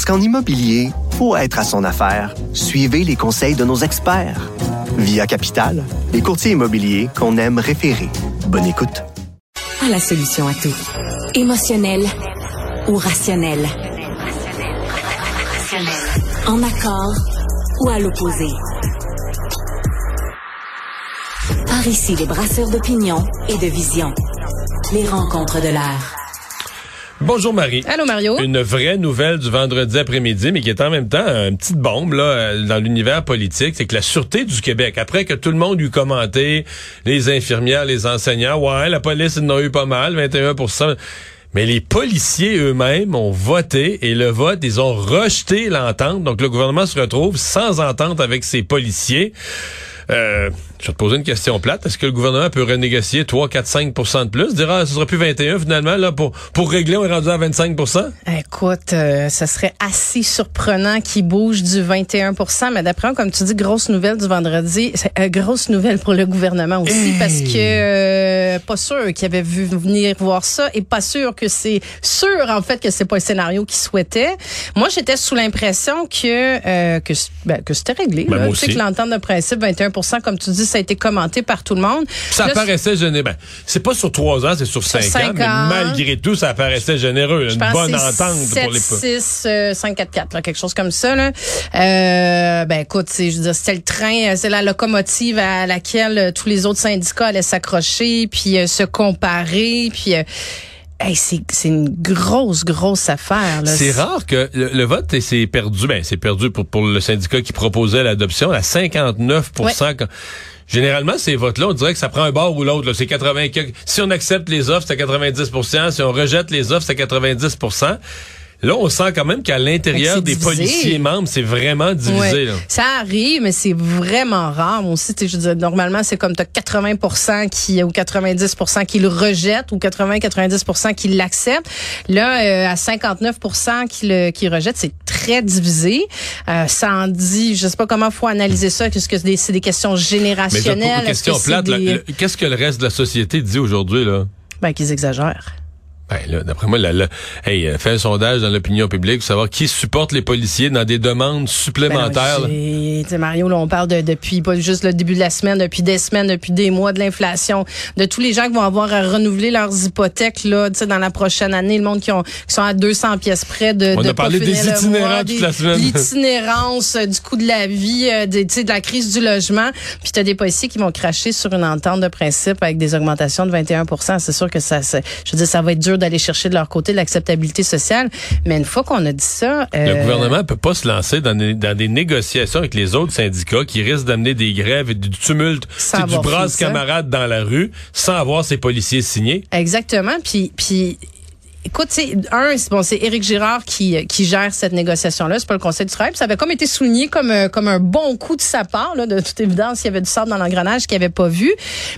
Parce qu'en immobilier, pour être à son affaire, suivez les conseils de nos experts. Via Capital, les courtiers immobiliers qu'on aime référer. Bonne écoute. À la solution à tout. Émotionnel ou rationnel. En accord ou à l'opposé. Par ici, les brasseurs d'opinion et de vision. Les rencontres de l'air. Bonjour Marie. Allô Mario. Une vraie nouvelle du vendredi après-midi, mais qui est en même temps une petite bombe là euh, dans l'univers politique, c'est que la sûreté du Québec, après que tout le monde eut commenté, les infirmières, les enseignants, ouais, la police ils en a eu pas mal, 21% mais les policiers eux-mêmes ont voté et le vote, ils ont rejeté l'entente. Donc le gouvernement se retrouve sans entente avec ses policiers. Euh, je vais te poser une question plate. Est-ce que le gouvernement peut renégocier 3, 4, 5% de plus? Dire, ah, ce sera plus 21 finalement, là, pour, pour régler, on est rendu à 25% Écoute, euh, ce serait assez surprenant qu'il bouge du 21% mais d'après moi, comme tu dis, grosse nouvelle du vendredi, c'est euh, grosse nouvelle pour le gouvernement aussi, parce que euh, pas sûr qu'il avait vu venir voir ça et pas sûr que c'est sûr, en fait, que c'est pas le scénario qu'il souhaitait. Moi, j'étais sous l'impression que, que, ben, que c'était réglé. Ben, tu sais que l'entente de principe, 21% comme tu dis, ça a été commenté par tout le monde. Ça paraissait généreux. Ben, c'est pas sur trois ans, c'est sur cinq, ans, mais malgré tout, ça paraissait généreux. une bonne entente 7, pour les 6, 5, 4, 4, quelque chose comme ça. Là. Euh, ben écoute, je veux dire, c'était le train, euh, c'est la locomotive à laquelle euh, tous les autres syndicats allaient s'accrocher, puis euh, se comparer, puis Hey, c'est, une grosse, grosse affaire. C'est rare que le, vote s'est perdu. Ben, c'est perdu pour, pour le syndicat qui proposait l'adoption à 59 Généralement, ces votes-là, on dirait que ça prend un bord ou l'autre. C'est 80. Si on accepte les offres, c'est 90% Si on rejette les offres, c'est 90 Là, on sent quand même qu'à l'intérieur des policiers membres, c'est vraiment divisé. Là. Ça arrive, mais c'est vraiment rare. Moi aussi, je veux normalement, c'est comme tu as 80 qui, ou 90% qui le rejettent ou 80-90% qui l'acceptent. Là, euh, à 59% qui le qui rejette, c'est très divisé. Euh, ça en dit, je sais pas comment faut analyser ça, qu'est-ce que c'est des, questions générationnelles. Mais question plate, qu'est-ce que le reste de la société dit aujourd'hui là? Ben, qu'ils exagèrent. Ben là, d'après moi, la, hey, euh, fait un sondage dans l'opinion publique pour savoir qui supporte les policiers dans des demandes supplémentaires. Ben Mario, là, on parle de, depuis pas juste le début de la semaine, depuis des semaines, depuis des mois de l'inflation, de tous les gens qui vont avoir à renouveler leurs hypothèques là, dans la prochaine année, le monde qui, ont, qui sont à 200 pièces près de. On a parlé des itinérants toute la semaine. L'itinérance, euh, du coût de la vie, euh, de, de la crise du logement. Puis t'as des policiers qui vont cracher sur une entente de principe avec des augmentations de 21% C'est sûr que ça, je veux dire, ça va être dur d'aller chercher de leur côté l'acceptabilité sociale. Mais une fois qu'on a dit ça... Euh, le gouvernement peut pas se lancer dans des, dans des, négociations avec les autres syndicats qui risquent d'amener des grèves et du tumulte, c'est du brasse camarade dans la rue, sans avoir ses policiers signés. Exactement. Puis, puis Écoute, c'est un, bon, c'est Éric Girard qui, qui gère cette négociation-là. C'est pas le Conseil du travail. ça avait comme été souligné comme euh, comme un bon coup de sa part. Là, de toute évidence, il y avait du sable dans l'engrenage qu'il avait pas vu.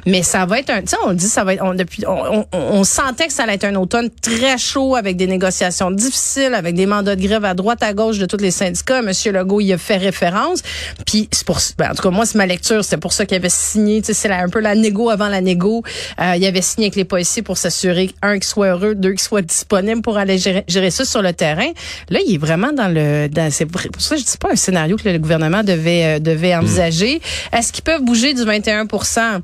Mais ça va être un. Tu sais, on dit ça va être. On, depuis, on, on, sentait que ça allait être un automne très chaud avec des négociations difficiles, avec des mandats de grève à droite à gauche de tous les syndicats. Monsieur Legault y a fait référence. Puis c'est pour. Ben, en tout cas, moi, c'est ma lecture. C'est pour ça qu'il avait signé. Tu sais, c'est un peu la négo avant la négo. Euh, il avait signé avec les policiers pour s'assurer un qui soit heureux, deux qui soit disponible pour aller gérer, ça sur le terrain. Là, il est vraiment dans le. c'est pour ça que je dis pas un scénario que le gouvernement devait euh, devait envisager. Est-ce qu'ils peuvent bouger du 21%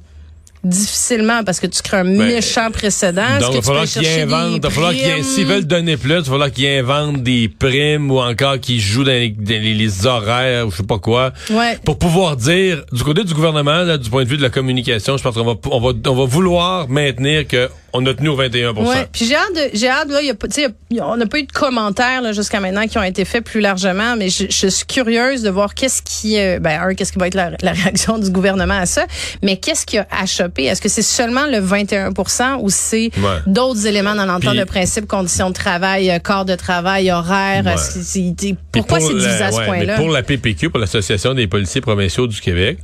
difficilement parce que tu crées un ben, méchant précédent. Donc, il va falloir qu'ils inventent, il va falloir qu'ils, s'ils veulent donner plus, il va falloir qu'ils inventent des primes ou encore qu'ils jouent dans les, horaires ou je sais pas quoi. Ouais. Pour pouvoir dire, du côté du gouvernement, là, du point de vue de la communication, je pense qu'on va, on va, on va vouloir maintenir que on a tenu au 21 Ouais, puis j'ai hâte, de- j'ai hâte là, il y a y a- on n'a pas eu de commentaires là, jusqu'à maintenant qui ont été faits plus largement, mais je, je suis curieuse de voir qu'est-ce qui, euh, ben un, qu'est-ce qui va être la, la réaction du gouvernement à ça, mais qu'est-ce qui a achoppé? Est-ce que c'est seulement le 21% ou c'est Ouais. d'autres éléments dans l'entente de principe, conditions de travail, euh, corps de travail, horaire? Ouais. c'est- c'est- Pourquoi pour c'est divisé la- à ce point-là? mais Pour la PPQ, pour l'Association des policiers provinciaux du Québec,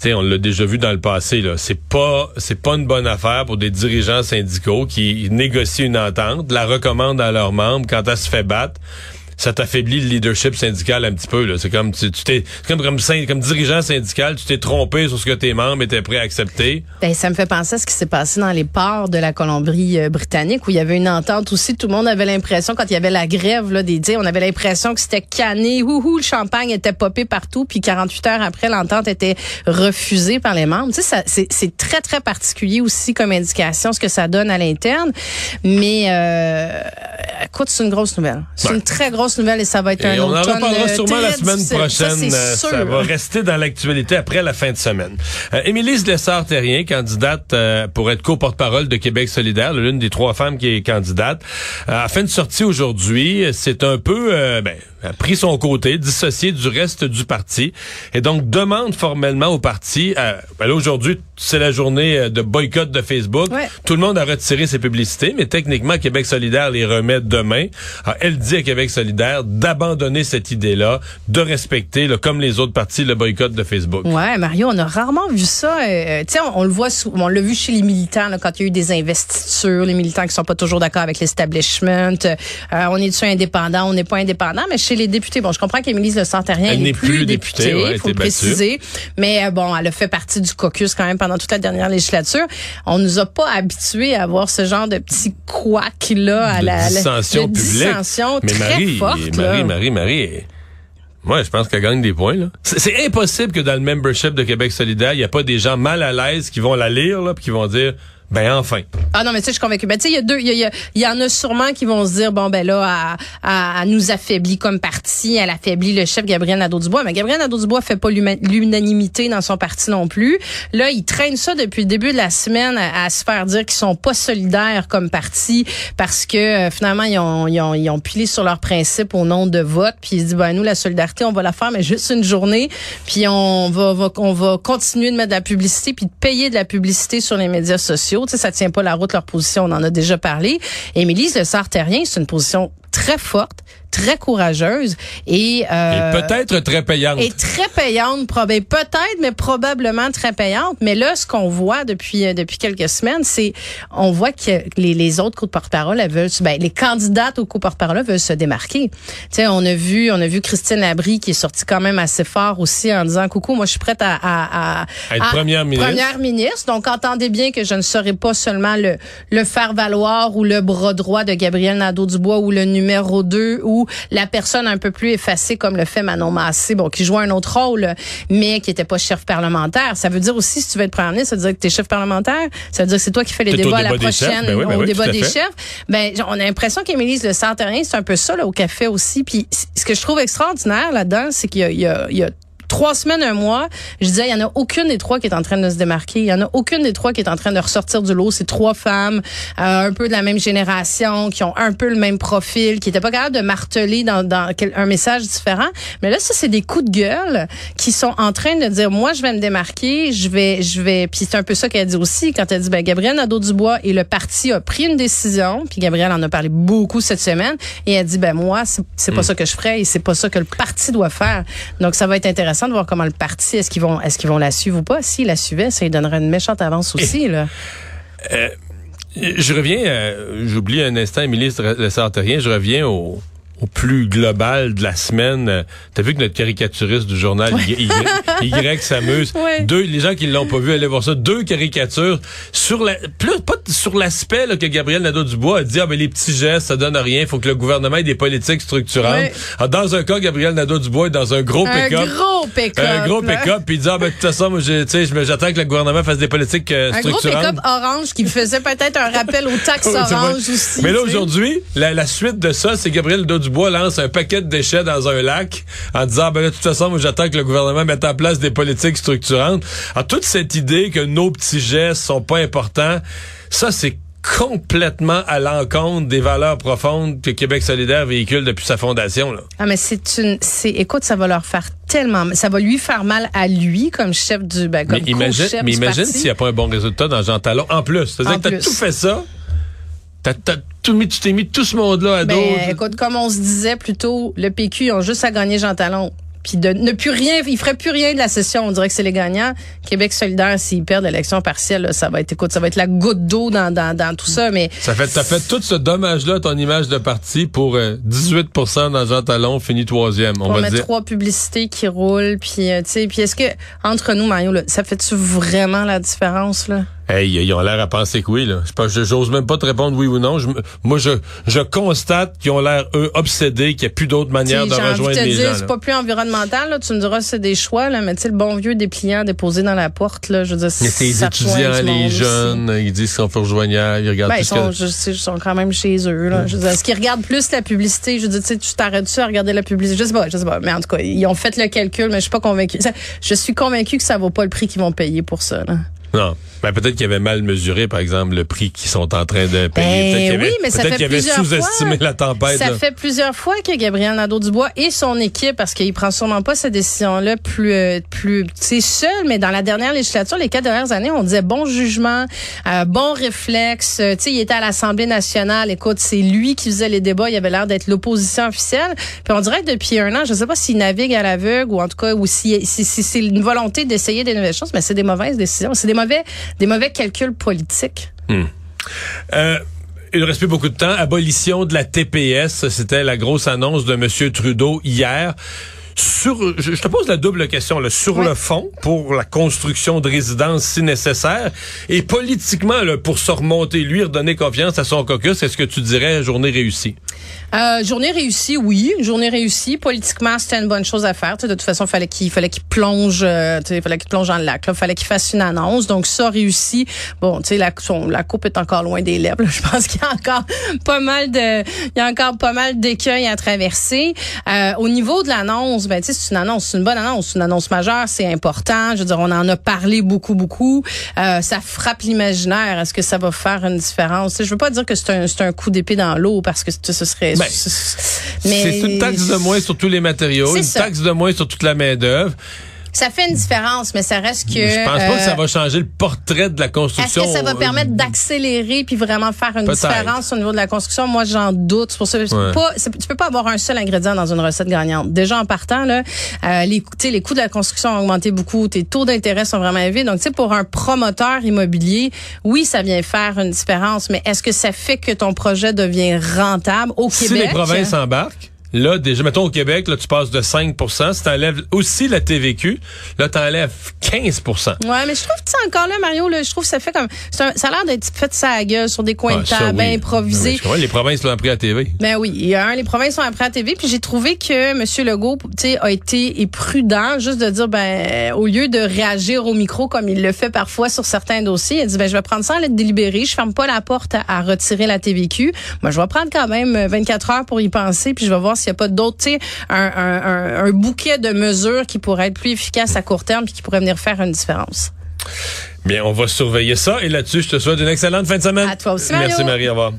tu sais, on l'a déjà vu dans le passé, là. C'est pas, c'est pas une bonne affaire pour des dirigeants syndicaux qui négocient une entente, la recommandent à leurs membres quand elle se fait battre. Ça t'affaiblit le leadership syndical un petit peu, là. C'est comme, tu t'es, comme, comme, dirigeant syndical, tu t'es trompé sur ce que tes membres étaient prêts à accepter. Ben, ça me fait penser à ce qui s'est passé dans les ports de la Colombie-Britannique où il y avait une entente aussi. Tout le monde avait l'impression, quand il y avait la grève là, des dits, on avait l'impression que c'était canné. Ouhou, le champagne était popé partout. Puis 48 heures après, l'entente était refusée par les membres. Tu sais, ça, c'est, c'est très, très particulier aussi comme indication ce que ça donne à l'interne. Mais euh, écoute, c'est une grosse nouvelle. C'est Ouais. une très grosse nouvelle et ça va être Et un on en reparlera euh, sûrement la semaine prochaine. Ça, Euh, ça va rester dans l'actualité après la fin de semaine. Euh, Émilie Lessard-Terrien, candidate euh, pour être co-porte-parole de Québec solidaire, l'une des trois femmes qui est candidate, a fait une sortie aujourd'hui. C'est un peu, euh, ben, a pris son côté, dissocié du reste du parti, et donc demande formellement au parti. euh, ben aujourd'hui, c'est la journée euh, de boycott de Facebook. Ouais. Tout le monde a retiré ses publicités, mais techniquement, Québec solidaire les remet demain. Alors, elle dit à Québec solidaire d'abandonner cette idée-là, de respecter, là, comme les autres partis, le boycott de Facebook. Ouais, Mario, on a rarement vu ça. euh, tu sais, on, on le voit, on l'a vu chez les militants là, quand il y a eu des investitures, les militants qui sont pas toujours d'accord avec l'establishment. Euh, on est-tu indépendant, on n'est pas indépendant, mais chez les députés, bon, je comprends qu'Émilie Le Santarien Elle n'est plus, plus députée, députée, ouais, faut le battue. préciser. Mais euh, bon, elle a fait partie du caucus quand même pendant toute la dernière législature. On nous a pas habitués à avoir ce genre de petit couac là à la, la- dissension de publique. dissension Mais très Marie, forte. Marie, là. Marie, Marie, moi, je pense qu'elle gagne des points. là. C'est impossible que dans le membership de Québec solidaire, il n'y a pas des gens mal à l'aise qui vont la lire, là, puis qui vont dire, ben enfin. Ah non, mais tu sais, je suis convaincue. Ben, tu sais, il y a deux, il y, a- il y il y en a sûrement qui vont se dire, bon, ben là, elle, elle- nous affaiblit comme parti, elle affaiblit le chef Gabriel Nadeau-Dubois. Mais Gabriel Nadeau-Dubois fait pas l'unanimité dans son parti non plus. Là, ils traînent ça depuis le début de la semaine à, à se faire dire qu'ils sont pas solidaires comme parti parce que euh, finalement, ils ont, ils, ont, ils ont pilé sur leurs principes au nom de vote. Puis ils se disent, ben nous, la solidarité, on va la faire, mais juste une journée. Puis on va, va- on va continuer de mettre de la publicité puis de payer de la publicité sur les médias sociaux. Tu sais, ça tient pas la route leur position, on en a déjà parlé. Émilie Le Sartérien, c'est une position très forte, très courageuse et, euh, Et peut-être très payante. et très payante, probablement peut-être, mais probablement très payante. Mais là, ce qu'on voit depuis euh, depuis quelques semaines, c'est on voit que les, les autres coups de porte-parole, veulent, ben, les candidates aux coups de porte-parole veulent se démarquer. Tu sais, on a vu, on a vu Christine Labrie qui est sortie quand même assez fort aussi en disant coucou, moi je suis prête à à, à, À être première ministre. Première ministre. Donc entendez bien que je ne serai pas seulement le le faire valoir ou le bras droit de Gabriel Nadeau-Dubois ou le numéro 2 ou la personne un peu plus effacée comme le fait Manon Massé, bon, qui joue un autre rôle, mais qui était pas chef parlementaire. Ça veut dire aussi, si tu veux être premier ministre, ça veut dire que tu es chef parlementaire? Ça veut dire que c'est toi qui fais les débats à la prochaine, Ben oui, ben au oui, débat tout à des chefs. Ben, on a l'impression qu'Émilie Le Santarien, c'est un peu ça, là, au café aussi. Puis ce que je trouve extraordinaire là-dedans, c'est qu'il y a, il y a- il y a trois semaines, un mois, je disais, il y en a aucune des trois qui est en train de se démarquer. Il y en a aucune des trois qui est en train de ressortir du lot. C'est trois femmes, euh, un peu de la même génération, qui ont un peu le même profil, qui étaient pas capables de marteler dans, dans un message différent. Mais là, ça, c'est des coups de gueule qui sont en train de dire, moi, je vais me démarquer, je vais, je vais, puis c'est un peu ça qu'elle dit aussi quand elle dit, ben, Gabriel Nadeau-Dubois et le parti a pris une décision, puis Gabriel en a parlé beaucoup cette semaine, et elle dit, ben, moi, c'est c'est pas ça que je ferais et c'est pas ça que le parti doit faire. Donc, ça va être intéressant de voir comment le parti, est-ce qu'ils vont, est-ce qu'ils vont la suivre ou pas? S'ils la suivaient, ça lui donnerait une méchante avance aussi, là. Je reviens, euh, j'oublie un instant, Émilie Lessard-Terrien, je reviens au, au plus global de la semaine. T'as vu que notre caricaturiste du journal Y, Y- Y s'amuse. Ouais. Deux, les gens qui l'ont pas vu, allez voir ça. Deux caricatures sur la, plus, pas sur l'aspect que Gabriel Nadeau-Dubois a dit, ah ben les petits gestes, ça donne rien. Il faut que le gouvernement ait des politiques structurantes. Ouais. Alors, dans un cas, Gabriel Nadeau-Dubois est dans un gros Un pick-up. gros pick-up. Un gros pick-up, puis il dit, ah ben de toute façon, moi, j'attends que le gouvernement fasse des politiques euh, Un gros structurantes. pick-up orange qui faisait peut-être un rappel aux taxes vrai. aussi. Mais là, aujourd'hui, la, la suite de ça, c'est Gabriel Dubois lance un paquet de déchets dans un lac en disant, ben là, de toute façon, moi, j'attends que le gouvernement mette en place des politiques structurantes. Alors, toute cette idée que nos petits gestes sont pas importants, ça, c'est complètement à l'encontre des valeurs profondes que Québec solidaire véhicule depuis sa fondation. Là. Ah mais c'est une c'est écoute ça va leur faire tellement ça va lui faire mal à lui comme chef du ben, comme mais imagine, mais du imagine s'il n'y a pas un bon résultat dans Jean Talon. En plus, c'est-à-dire que t'as tout fait ça, t'as, t'as tout mis, tu t'es mis tout ce monde-là à Ben, dos. écoute, comme on se disait plus tôt, le PQ, ils ont juste à gagner Jean Talon. Puis de ne plus rien, ils feraient plus rien de la session. On dirait que c'est les gagnants. Québec solidaire, s'ils perdent l'élection partielle, là, ça va être, écoute, ça va être la goutte d'eau dans, dans, dans tout ça. Mais Ça fait, t'as fait tout ce dommage-là ton image de parti pour euh, 18% dans Jean Talon, fini troisième, on on va met dire. trois publicités qui roulent, puis euh, tu sais, puis est-ce que entre nous, Mario, là, ça fait-tu vraiment la différence là? Hey, ils ont l'air à penser que oui, là. Je j'ose même pas te répondre oui ou non. Je moi, je, je constate qu'ils ont l'air, eux, obsédés, qu'il n'y a plus d'autre manière de rejoindre te les dire, gens. c'est pas plus environnemental. Là. Tu me diras, c'est des choix, là, mais tu sais, le bon vieux dépliant déposé dans la porte, là, je veux dire, Il y a ces ça étudiants, les aussi. jeunes, ils disent qu'ils sont plus rejoignables, ils regardent Ben, tout ils ce sont, que... je sais, ils sont quand même chez eux. Là. Je veux dire, est-ce qu'ils regardent plus la publicité? Je veux dire, tu sais, tu t'arrêtes-tu à regarder la publicité? Je sais pas, je sais pas. Mais en tout cas, ils ont fait le calcul, mais je suis pas convaincue. Ça- Je suis convaincue que ça vaut pas le prix qu'ils vont payer pour ça. Là. Non. Ben, peut-être qu'ils avaient mal mesuré, par exemple, le prix qu'ils sont en train de payer. Ben peut-être oui, mais ça peut-être fait qu'ils avaient sous-estimé la tempête. Ça là. fait plusieurs fois que Gabriel Nadeau-Dubois et son équipe, parce qu'il prend sûrement pas cette décision-là plus, euh, plus, c'est seul, mais dans la dernière législature, les quatre dernières années, on disait bon jugement, euh, bon réflexe. Euh, tu sais, il était à l'Assemblée nationale. Écoute, c'est lui qui faisait les débats. Il avait l'air d'être l'opposition officielle. Puis on dirait que depuis un an, je sais pas s'il navigue à l'aveugle ou en tout cas, ou si, si, si c'est une volonté d'essayer des nouvelles choses, mais c'est des mauvaises décisions. C'est des mauvais, des mauvais calculs politiques. Euh, il ne reste plus beaucoup de temps. Abolition de la TPS, c'était la grosse annonce de M. Trudeau hier. Sur, je, je te pose la double question. Là, sur Ouais. le fond, pour la construction de résidences si nécessaire, et politiquement, là, pour se remonter, lui, redonner confiance à son caucus, est-ce que tu dirais journée réussie? Euh, journée réussie, oui. Journée réussie. Politiquement, c'était une bonne chose à faire. De toute façon, fallait qu'il fallait qu'il plonge, euh, il fallait qu'il plonge dans le lac. Il fallait qu'il fasse une annonce. Donc ça réussi. Bon, tu sais, la, son- la coupe est encore loin des lèvres. Je pense qu'il y a encore pas mal de, il y a encore pas mal d'écueils à traverser. Euh, au niveau de l'annonce, ben c'est une annonce, c'est une bonne annonce, c'est une annonce majeure, c'est important. Je veux dire, on en a parlé beaucoup, beaucoup. Euh, ça frappe l'imaginaire. Est-ce que ça va faire une différence? Tu sais, Je veux pas dire que c'est un, coup d'épée dans l'eau parce que ce serait. Ben, C'est une taxe de moins sur tous les matériaux, une ça. taxe de moins sur toute la main-d'œuvre. Ça fait une différence, mais ça reste que. Je pense pas que ça euh, va changer le portrait de la Est-ce construction. que ça va euh, permettre d'accélérer puis vraiment faire une différence au niveau de la construction? Moi, j'en doute. C'est pour ça Ouais. pas, tu peux pas avoir un seul ingrédient dans une recette gagnante. Déjà en partant, là, euh, les, coûts de la construction ont augmenté beaucoup. Tes taux d'intérêt sont vraiment élevés. Donc, tu sais, pour un promoteur immobilier, oui, ça vient faire une différence, mais est-ce que ça fait que ton projet devient rentable au Si Québec? les provinces embarquent, là, déjà, mettons au Québec, là, tu passes de 5% Si t'enlèves aussi la TVQ, là, t'enlèves 15% Ouais, mais je trouve que c'est encore là, Mario, là, je trouve que ça fait comme, un- ça a l'air d'être fait la gueule sur des coins Ah, de table, oui. improvisés. Ben oui, comprends, les provinces l'ont pris à TV. Ben oui, il y a un, les provinces sont après à TV, puis j'ai trouvé que M. Legault, tu sais, a été prudent, juste de dire, ben, au lieu de réagir au micro comme il le fait parfois sur certains dossiers, il a dit, ben, je vais prendre ça en lettre délibérée, je ferme pas la porte à, à retirer la TVQ. Moi, je vais prendre quand même euh, 24 heures pour y penser, puis je vais voir s'il y a pas d'autres, tu sais, un, un, un, bouquet de mesures qui pourraient être plus efficaces à court terme, puis qui pourraient venir faire une différence. Bien, on va surveiller ça. Et là-dessus, je te souhaite une excellente fin de semaine. À toi aussi, Mario. Merci, Marie. Au revoir.